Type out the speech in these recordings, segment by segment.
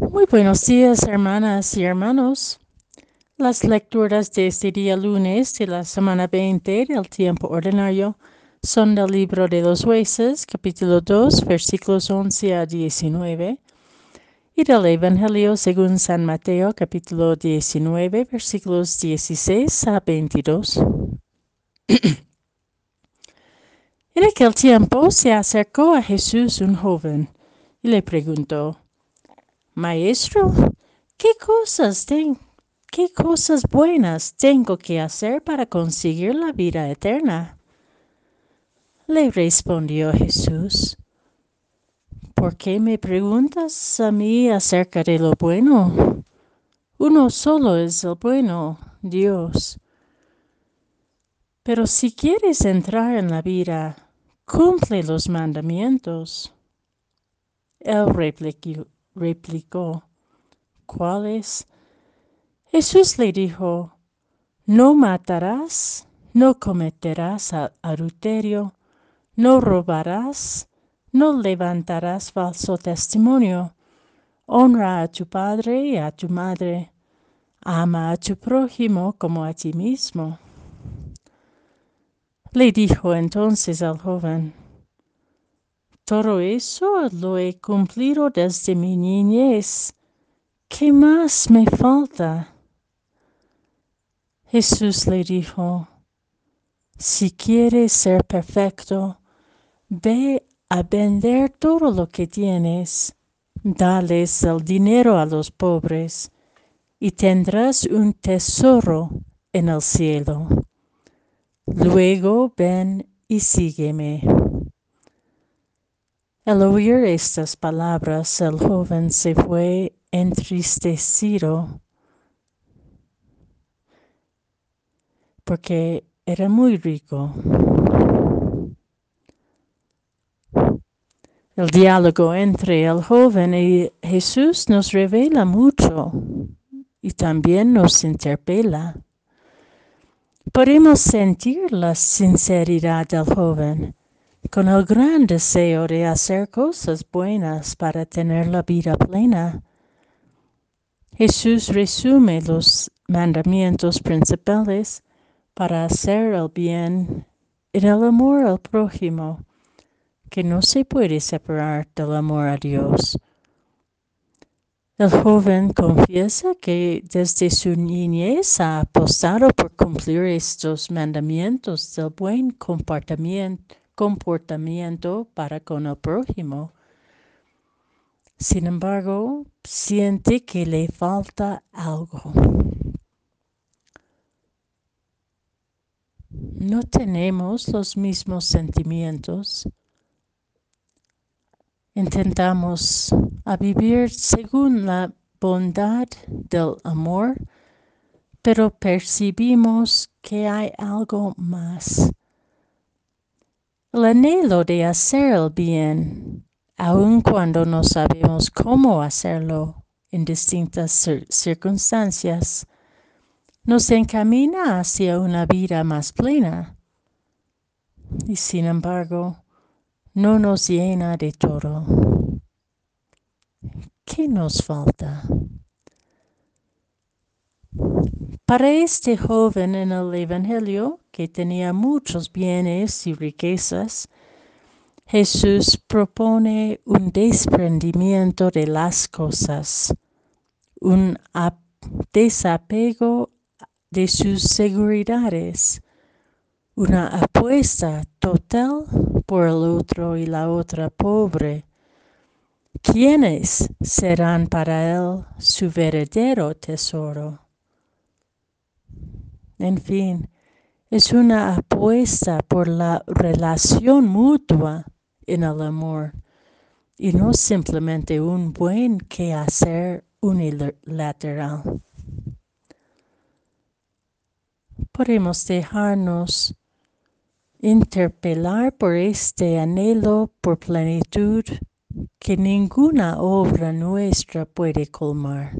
Muy buenos días, hermanas y hermanos. Las lecturas de este día lunes de la semana 20 del tiempo ordinario son del libro de los jueces, capítulo 2, versículos 11 a 19, y del Evangelio según San Mateo, capítulo 19, versículos 16 a 22. en aquel tiempo se acercó a Jesús un joven y le preguntó, Maestro, ¿qué cosas tengo? ¿Qué cosas buenas tengo que hacer para conseguir la vida eterna? Le respondió Jesús, ¿por qué me preguntas a mí acerca de lo bueno? Uno solo es el bueno, Dios. Pero si quieres entrar en la vida, cumple los mandamientos. Él replicó, replicó ¿cuáles? Jesús le dijo, no matarás, no cometerás adulterio, no robarás, no levantarás falso testimonio, honra a tu padre y a tu madre, ama a tu prójimo como a ti mismo. Le dijo entonces al joven, todo eso lo he cumplido desde mi niñez. ¿Qué más me falta? Jesús le dijo, si quieres ser perfecto, ve a vender todo lo que tienes, dales el dinero a los pobres, y tendrás un tesoro en el cielo. Luego ven y sígueme. Al oír estas palabras, el joven se fue entristecido porque era muy rico. El diálogo entre el joven y Jesús nos revela mucho y también nos interpela. Podemos sentir la sinceridad del joven con el gran deseo de hacer cosas buenas para tener la vida plena. Jesús resume los mandamientos principales para hacer el bien en el amor al prójimo, que no se puede separar del amor a Dios. El joven confiesa que desde su niñez ha apostado por cumplir estos mandamientos del buen comportamiento, comportamiento para con el prójimo. Sin embargo, siente que le falta algo. no tenemos los mismos sentimientos. Intentamos a vivir según la bondad del amor, pero percibimos que hay algo más. El anhelo de hacer el bien, aun cuando no sabemos cómo hacerlo en distintas circunstancias, nos encamina hacia una vida más plena y sin embargo no nos llena de todo. ¿Qué nos falta? Para este joven en el Evangelio, que tenía muchos bienes y riquezas, Jesús propone un desprendimiento de las cosas, un desapego de sus seguridades, una apuesta total por el otro y la otra pobre. ¿Quiénes serán para él su verdadero tesoro? En fin, es una apuesta por la relación mutua en el amor y no simplemente un buen quehacer unilateral podemos dejarnos interpelar por este anhelo por plenitud que ninguna obra nuestra puede colmar.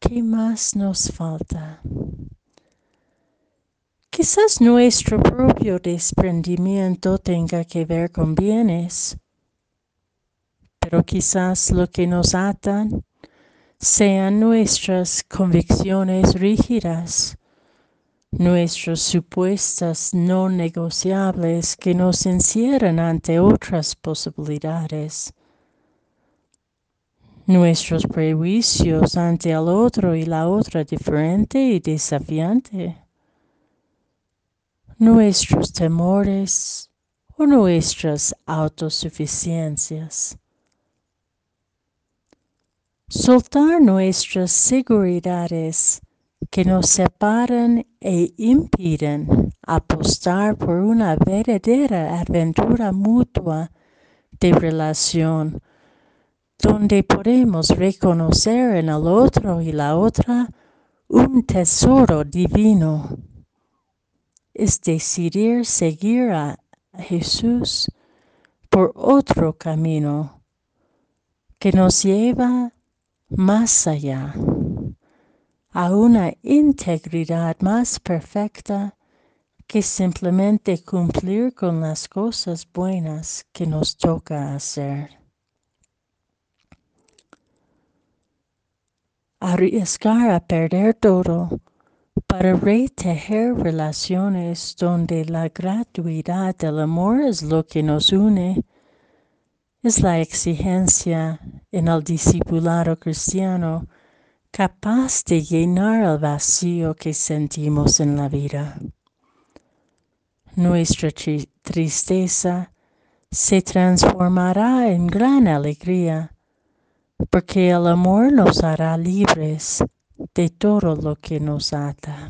¿Qué más nos falta? Quizás nuestro propio desprendimiento tenga que ver con bienes, pero quizás lo que nos atan sean nuestras convicciones rígidas, nuestras supuestas no negociables que nos encierran ante otras posibilidades, nuestros prejuicios ante el otro y la otra diferente y desafiante, nuestros temores o nuestras autosuficiencias. Soltar nuestras seguridades que nos separan e impiden apostar por una verdadera aventura mutua de relación, donde podemos reconocer en el otro y la otra un tesoro divino. Es decidir seguir a Jesús por otro camino que nos lleva más allá, a una integridad más perfecta que simplemente cumplir con las cosas buenas que nos toca hacer. Arriesgar a perder todo para retejer relaciones donde la gratuidad del amor es lo que nos une es la exigencia en el discipulado cristiano capaz de llenar el vacío que sentimos en la vida. Nuestra tristeza se transformará en gran alegría porque el amor nos hará libres de todo lo que nos ata.